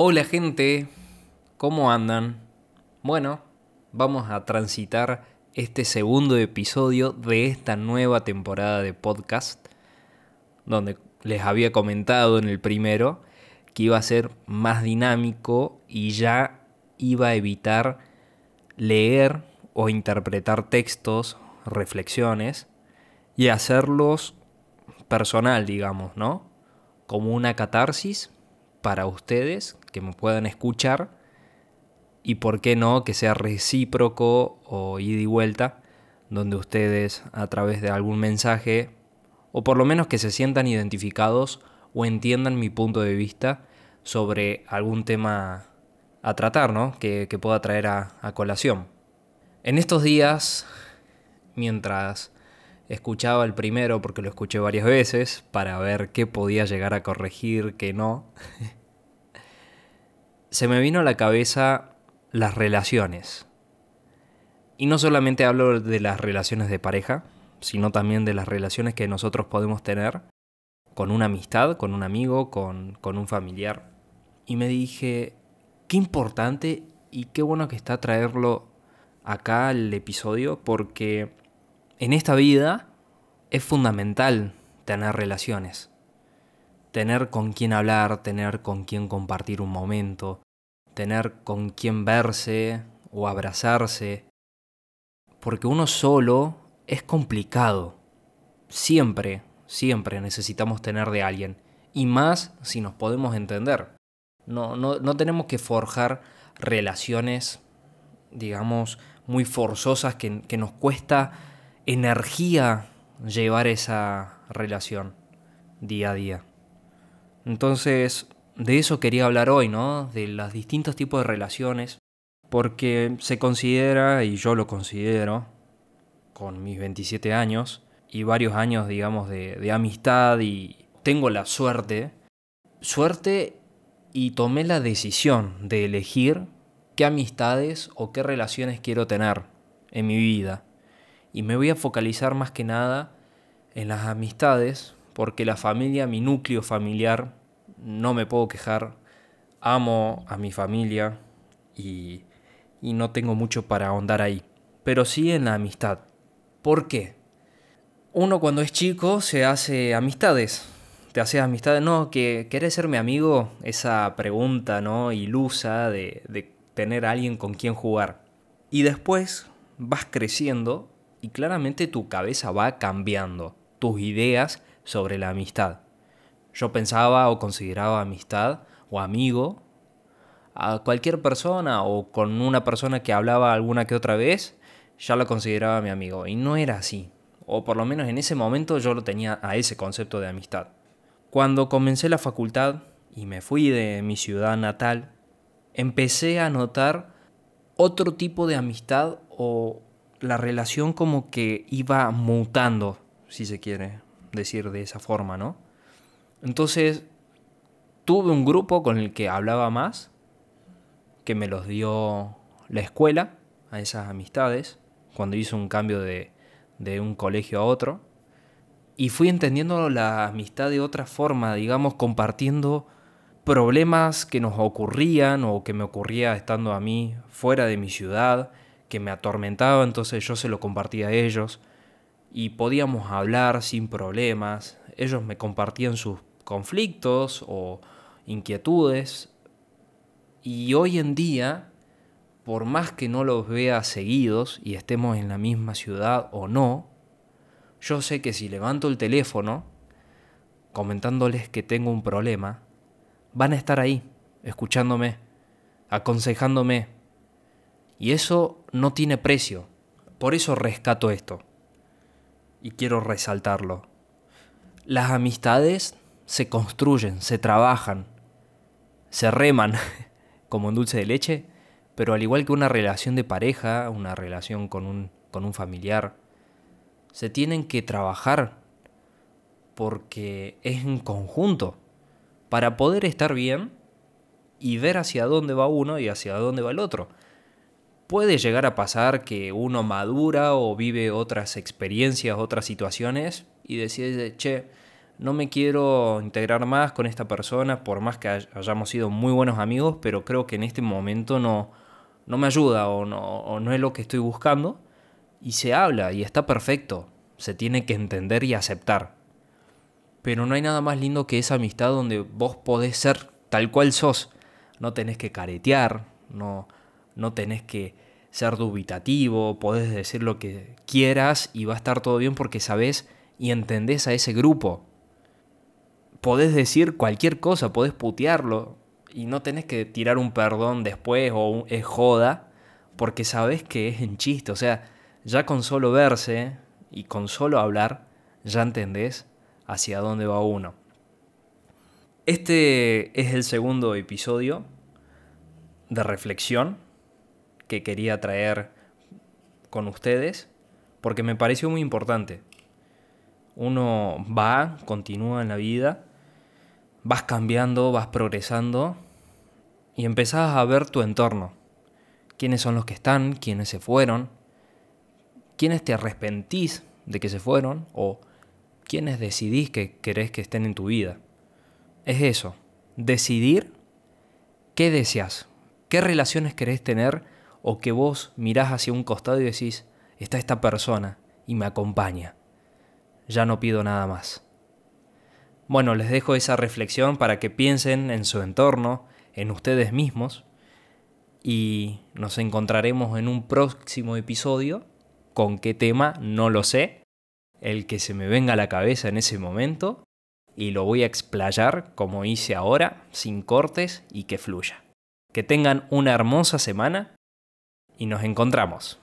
Hola gente, ¿cómo andan? Bueno, vamos a transitar este segundo episodio de esta nueva temporada de podcast, donde les había comentado en el primero que iba a ser más dinámico y ya iba a evitar leer o interpretar textos, reflexiones, y hacerlos personal, digamos, ¿no? Como una catarsis para ustedes que me puedan escuchar y por qué no que sea recíproco o ida y vuelta, donde ustedes a través de algún mensaje, o por lo menos que se sientan identificados o entiendan mi punto de vista sobre algún tema a tratar, ¿no? Que, pueda traer a, a colación. En estos días, mientras escuchaba el primero, porque lo escuché varias veces, para ver qué podía llegar a corregir, qué no, se me vino a la cabeza las relaciones. Y no solamente hablo de las relaciones de pareja, sino también de las relaciones que nosotros podemos tener con una amistad, con un amigo, con, con un familiar. Y me dije, qué importante y qué bueno que está traerlo acá al episodio, porque en esta vida es fundamental tener relaciones. Tener con quién hablar, tener con quién compartir un momento, tener con quién verse o abrazarse. Porque uno solo es complicado. Siempre, siempre necesitamos tener de alguien. Y más si nos podemos entender. No, no, no tenemos que forjar relaciones, digamos, muy forzosas que, que nos cuesta energía llevar esa relación día a día. Entonces, de eso quería hablar hoy, ¿no? De los distintos tipos de relaciones, porque se considera, y yo lo considero, con mis 27 años y varios años, digamos, de, amistad y tengo la suerte, suerte y tomé la decisión de elegir qué amistades o qué relaciones quiero tener en mi vida. Y me voy a focalizar más que nada en las amistades, porque la familia, mi núcleo familiar, no me puedo quejar, amo a mi familia y, y no tengo mucho para ahondar ahí, pero sí en la amistad. ¿Por qué? Uno cuando es chico se hace amistades, te haces amistades, no, que querés ser mi amigo, esa pregunta, ¿no? Ilusa de, de tener a alguien con quien jugar. Y después vas creciendo y claramente tu cabeza va cambiando, tus ideas sobre la amistad. Yo pensaba o consideraba amistad o amigo a cualquier persona o con una persona que hablaba alguna que otra vez, ya lo consideraba mi amigo. Y no era así. O por lo menos en ese momento yo lo tenía a ese concepto de amistad. Cuando comencé la facultad y me fui de mi ciudad natal, empecé a notar otro tipo de amistad o la relación como que iba mutando, si se quiere decir de esa forma, ¿no? Entonces, tuve un grupo con el que hablaba más, que me los dio la escuela, a esas amistades, cuando hice un cambio de, de un colegio a otro. Y fui entendiendo la amistad de otra forma, digamos, compartiendo problemas que nos ocurrían o que me ocurría estando a mí fuera de mi ciudad, que me atormentaba, entonces yo se lo compartía a ellos y podíamos hablar sin problemas. Ellos me compartían sus conflictos o inquietudes. Y hoy en día, por más que no los vea seguidos y estemos en la misma ciudad o no, yo sé que si levanto el teléfono comentándoles que tengo un problema, van a estar ahí, escuchándome, aconsejándome. Y eso no tiene precio. Por eso rescato esto. Y quiero resaltarlo. Las amistades se construyen, se trabajan, se reman, como un dulce de leche, pero al igual que una relación de pareja, una relación con un, con un familiar, se tienen que trabajar porque es en conjunto para poder estar bien y ver hacia dónde va uno y hacia dónde va el otro. Puede llegar a pasar que uno madura o vive otras experiencias, otras situaciones y decide, che, no me quiero integrar más con esta persona, por más que hayamos sido muy buenos amigos, pero creo que en este momento no, no me ayuda o no, es lo que estoy buscando. Y se habla y está perfecto, se tiene que entender y aceptar. Pero no hay nada más lindo que esa amistad donde vos podés ser tal cual sos. No tenés que caretear, no, no tenés que ser dubitativo, podés decir lo que quieras y va a estar todo bien porque sabés y entendés a ese grupo. Podés decir cualquier cosa, podés putearlo y no tenés que tirar un perdón después o un, es joda porque sabés que es en chiste. O sea, ya con solo verse y con solo hablar, ya entendés hacia dónde va uno. Este es el segundo episodio de reflexión que quería traer con ustedes porque me pareció muy importante. Uno va, continúa en la vida, vas cambiando, vas progresando y empezás a ver tu entorno. ¿Quiénes son los que están? ¿Quiénes se fueron? ¿Quiénes te arrepentís de que se fueron? ¿O quiénes decidís que querés que estén en tu vida? Es eso, decidir qué deseas, qué relaciones querés tener o que vos mirás hacia un costado y decís, está esta persona y me acompaña. Ya no pido nada más. Bueno, les dejo esa reflexión para que piensen en su entorno, en ustedes mismos, y nos encontraremos en un próximo episodio. ¿Con qué tema? No lo sé. El que se me venga a la cabeza en ese momento, y lo voy a explayar como hice ahora, sin cortes y que fluya. Que tengan una hermosa semana y nos encontramos.